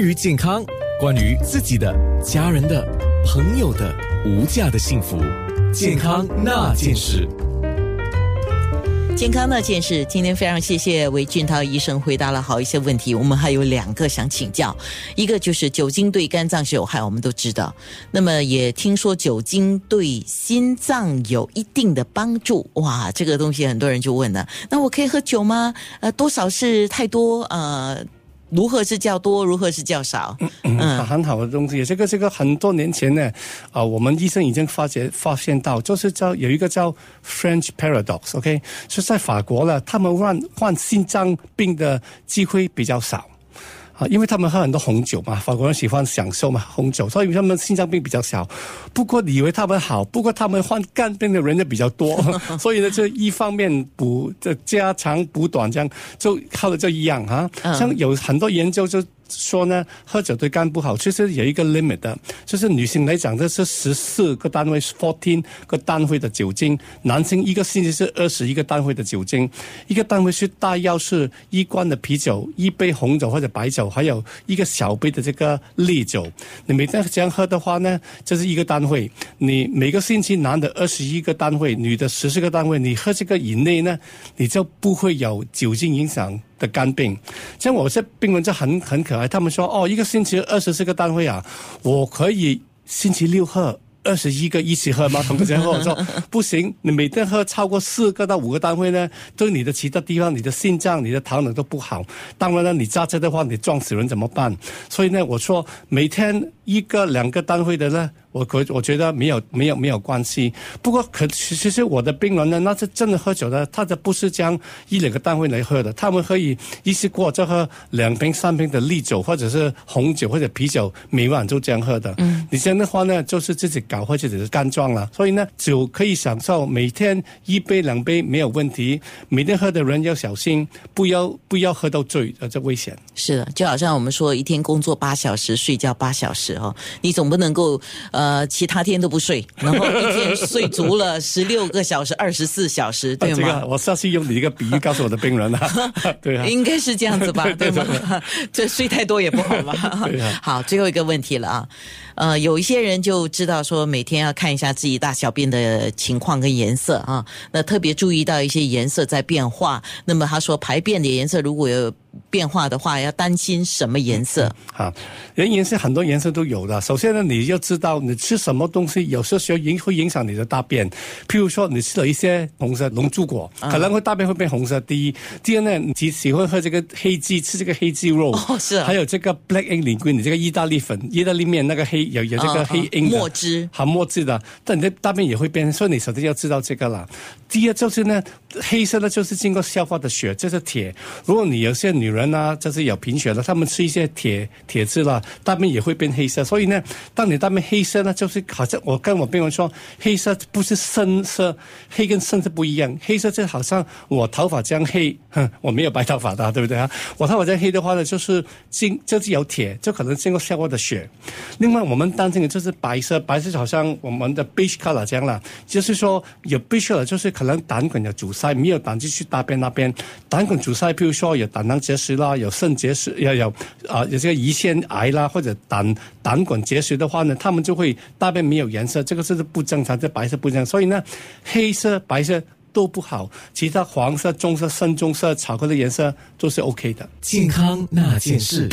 于健康，关于自己的、家人的、朋友的无价的幸福，健康那件事。健康那件事，今天非常谢谢韦俊涛医生回答了好一些问题。我们还有两个想请教，一个就是酒精对肝脏是有害，我们都知道。那么也听说酒精对心脏有一定的帮助。哇，这个东西很多人就问了，那我可以喝酒吗？呃，多少是太多？呃。如何是较多，如何是较少？嗯，很好的东西。这个这个很多年前呢，啊，我们医生已经发觉发现到，就是叫有一个叫 French paradox，OK，是在法国了，他们患患心脏病的机会比较少。啊，因为他们喝很多红酒嘛，法国人喜欢享受嘛红酒，所以他们心脏病比较小。不过你以为他们好，不过他们患肝病的人就比较多，所以呢，就一方面补这加长补短，这样就靠的就一样啊。像有很多研究就。说呢，喝酒对肝不好，其实有一个 limit 的，就是女性来讲，这是十四个单位，fourteen 个单位的酒精；男性一个星期是二十一个单位的酒精。一个单位是大约是一罐的啤酒、一杯红酒或者白酒，还有一个小杯的这个烈酒。你每天这样喝的话呢，这是一个单位。你每个星期男的二十一个单位，女的十四个单位，你喝这个以内呢，你就不会有酒精影响。的肝病，像我这病人就很很可爱。他们说：“哦，一个星期二十四个单位啊，我可以星期六喝二十一个一起喝吗？”同个前后我说：“不行，你每天喝超过四个到五个单位呢，对你的其他地方、你的心脏、你的糖能都不好。当然了，你揸车的话，你撞死人怎么办？所以呢，我说每天一个两个单位的呢。”我可我觉得没有没有没有关系，不过可其实我的病人呢，那是真的喝酒的，他的不是将一两个单位来喝的，他们可以一次过就喝两瓶三瓶的烈酒，或者是红酒或者啤酒，每晚就这样喝的。嗯，你这样的话呢，就是自己搞坏自己的肝脏了。所以呢，酒可以享受，每天一杯两杯没有问题，每天喝的人要小心，不要不要喝到醉，呃，这危险。是的，就好像我们说一天工作八小时，睡觉八小时哦，你总不能够呃其他天都不睡，然后一天睡足了十六个小时，二十四小时，对吗？我下次用你一个比喻告诉我的病人啊，对啊，应该是这样子吧，对吗？这睡太多也不好嘛。好，最后一个问题了啊。呃，有一些人就知道说，每天要看一下自己大小便的情况跟颜色啊，那特别注意到一些颜色在变化。那么他说，排便的颜色如果有变化的话，要担心什么颜色？好，人颜色很多颜色都有的。首先呢，你要知道你吃什么东西，有时候影会影响你的大便。譬如说，你吃了一些红色龙珠果，可能会大便会变红色。第一，第二呢，你喜欢喝这个黑鸡，吃这个黑鸡肉，哦是，还有这个 black ink 里面你这个意大利粉、意大利面那个黑。有有这个黑印墨汁，含墨汁的，但你的大便也会变，所以你首先要知道这个啦。第二就是呢，黑色的就是经过消化的血，这是铁。如果你有些女人呢，就是有贫血的，她们吃一些铁铁质了，大便也会变黑色。所以呢，当你大便黑色呢，就是好像我跟我病人说，黑色不是深色，黑跟深色不一样。黑色就好像我头发这样黑，哼，我没有白头发的，对不对啊？我头发这样黑的话呢，就是经就是有铁，就可能经过消化的血。另外我们。担心的就是白色，白色好像我们的 beige color 这样了，就是说有 beige 啦就是可能胆管有阻塞，没有胆汁去大便那边。胆管阻塞，譬如说有胆囊结石啦，有肾结石，要有啊有这个胰腺癌啦，或者胆胆管结石的话呢，他们就会大便没有颜色，这个是不正常，这白色不正常。所以呢，黑色、白色都不好，其他黄色、棕色、深棕色、巧克力颜色都是 OK 的。健康那件事。